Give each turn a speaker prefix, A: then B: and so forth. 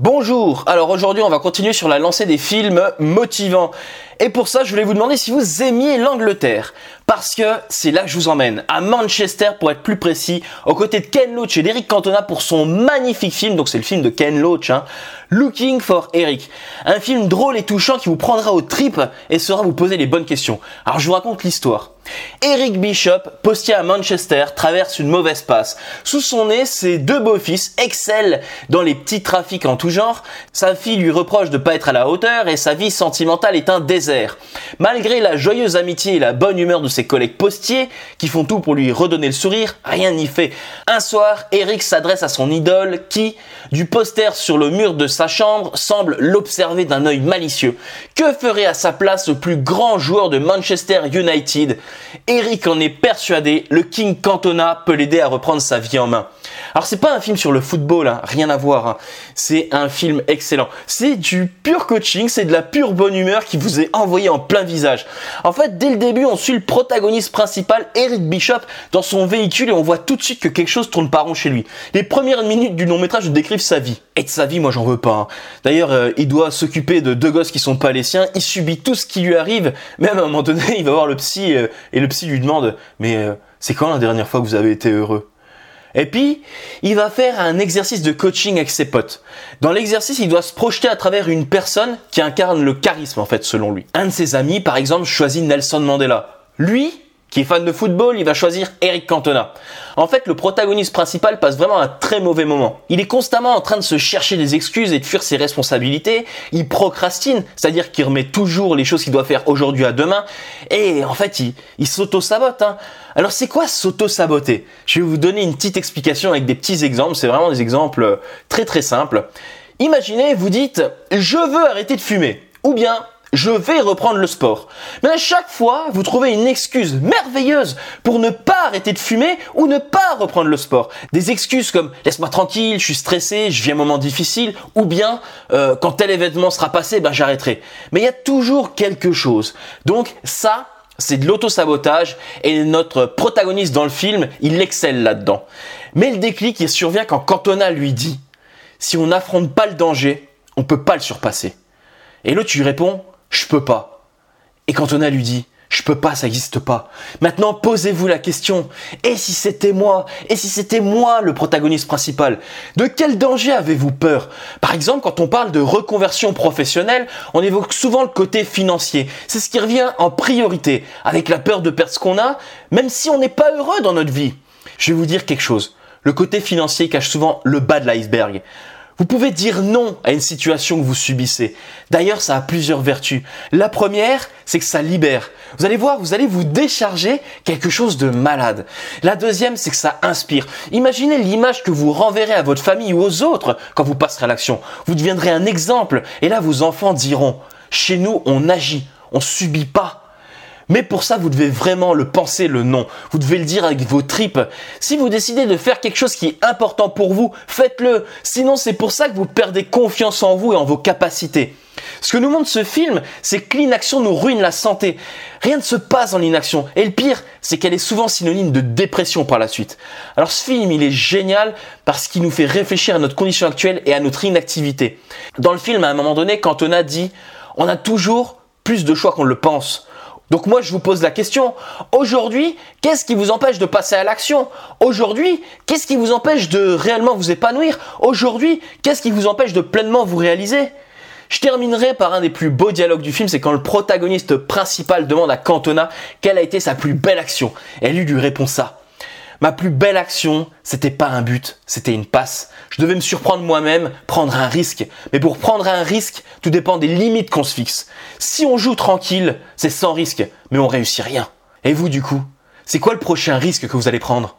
A: Bonjour, alors aujourd'hui on va continuer sur la lancée des films motivants. Et pour ça je voulais vous demander si vous aimiez l'Angleterre. Parce que c'est là que je vous emmène, à Manchester pour être plus précis, aux côtés de Ken Loach et d'Eric Cantona pour son magnifique film, donc c'est le film de Ken Loach, hein, Looking for Eric. Un film drôle et touchant qui vous prendra aux tripes et saura vous poser les bonnes questions. Alors je vous raconte l'histoire. Eric Bishop, postier à Manchester, traverse une mauvaise passe. Sous son nez, ses deux beaux-fils excellent dans les petits trafics en tout genre. Sa fille lui reproche de pas être à la hauteur et sa vie sentimentale est un désert. Malgré la joyeuse amitié et la bonne humeur de ses collègues postiers, qui font tout pour lui redonner le sourire, rien n'y fait. Un soir, Eric s'adresse à son idole qui, du poster sur le mur de sa chambre, semble l'observer d'un œil malicieux. Que ferait à sa place le plus grand joueur de Manchester United? Eric en est persuadé, le King Cantona peut l'aider à reprendre sa vie en main. Alors c'est pas un film sur le football, hein, rien à voir. Hein. C'est un film excellent. C'est du pur coaching, c'est de la pure bonne humeur qui vous est envoyé en plein visage. En fait, dès le début, on suit le protagoniste principal, Eric Bishop, dans son véhicule et on voit tout de suite que quelque chose tourne pas rond chez lui. Les premières minutes du long métrage décrivent sa vie. Et de sa vie, moi j'en veux pas. Hein. D'ailleurs, euh, il doit s'occuper de deux gosses qui sont pas les siens. Il subit tout ce qui lui arrive. Même à un moment donné, il va voir le psy euh, et le psy lui demande, mais euh, c'est quand la dernière fois que vous avez été heureux? Et puis, il va faire un exercice de coaching avec ses potes. Dans l'exercice, il doit se projeter à travers une personne qui incarne le charisme, en fait, selon lui. Un de ses amis, par exemple, choisit Nelson Mandela. Lui, qui est fan de football, il va choisir Eric Cantona. En fait, le protagoniste principal passe vraiment un très mauvais moment. Il est constamment en train de se chercher des excuses et de fuir ses responsabilités. Il procrastine, c'est-à-dire qu'il remet toujours les choses qu'il doit faire aujourd'hui à demain. Et en fait, il, s'auto-sabote. Hein. Alors c'est quoi s'auto-saboter? Je vais vous donner une petite explication avec des petits exemples. C'est vraiment des exemples très très simples. Imaginez, vous dites, je veux arrêter de fumer. Ou bien, je vais reprendre le sport. Mais à chaque fois, vous trouvez une excuse merveilleuse pour ne pas arrêter de fumer ou ne pas reprendre le sport. Des excuses comme laisse-moi tranquille, je suis stressé, je vis un moment difficile, ou bien euh, quand tel événement sera passé, ben j'arrêterai. Mais il y a toujours quelque chose. Donc ça, c'est de l'auto-sabotage et notre protagoniste dans le film, il excelle là-dedans. Mais le déclic, il survient quand Cantona lui dit si on n'affronte pas le danger, on peut pas le surpasser. Et l'autre lui répond je peux pas. Et quand on a lui dit, je peux pas, ça n'existe pas. Maintenant, posez-vous la question. Et si c'était moi Et si c'était moi le protagoniste principal De quel danger avez-vous peur? Par exemple, quand on parle de reconversion professionnelle, on évoque souvent le côté financier. C'est ce qui revient en priorité, avec la peur de perdre ce qu'on a, même si on n'est pas heureux dans notre vie. Je vais vous dire quelque chose. Le côté financier cache souvent le bas de l'iceberg. Vous pouvez dire non à une situation que vous subissez. D'ailleurs, ça a plusieurs vertus. La première, c'est que ça libère. Vous allez voir, vous allez vous décharger quelque chose de malade. La deuxième, c'est que ça inspire. Imaginez l'image que vous renverrez à votre famille ou aux autres quand vous passerez à l'action. Vous deviendrez un exemple. Et là, vos enfants diront, chez nous, on agit, on subit pas. Mais pour ça, vous devez vraiment le penser, le non. Vous devez le dire avec vos tripes. Si vous décidez de faire quelque chose qui est important pour vous, faites-le. Sinon, c'est pour ça que vous perdez confiance en vous et en vos capacités. Ce que nous montre ce film, c'est que l'inaction nous ruine la santé. Rien ne se passe dans l'inaction. Et le pire, c'est qu'elle est souvent synonyme de dépression par la suite. Alors ce film, il est génial parce qu'il nous fait réfléchir à notre condition actuelle et à notre inactivité. Dans le film, à un moment donné, quand on a dit, on a toujours plus de choix qu'on le pense. Donc moi je vous pose la question, aujourd'hui, qu'est-ce qui vous empêche de passer à l'action? Aujourd'hui, qu'est-ce qui vous empêche de réellement vous épanouir? Aujourd'hui, qu'est-ce qui vous empêche de pleinement vous réaliser? Je terminerai par un des plus beaux dialogues du film, c'est quand le protagoniste principal demande à Cantona quelle a été sa plus belle action. Et lui lui répond ça. Ma plus belle action, c'était pas un but, c'était une passe. Je devais me surprendre moi-même, prendre un risque. Mais pour prendre un risque, tout dépend des limites qu'on se fixe. Si on joue tranquille, c'est sans risque, mais on réussit rien. Et vous, du coup, c'est quoi le prochain risque que vous allez prendre?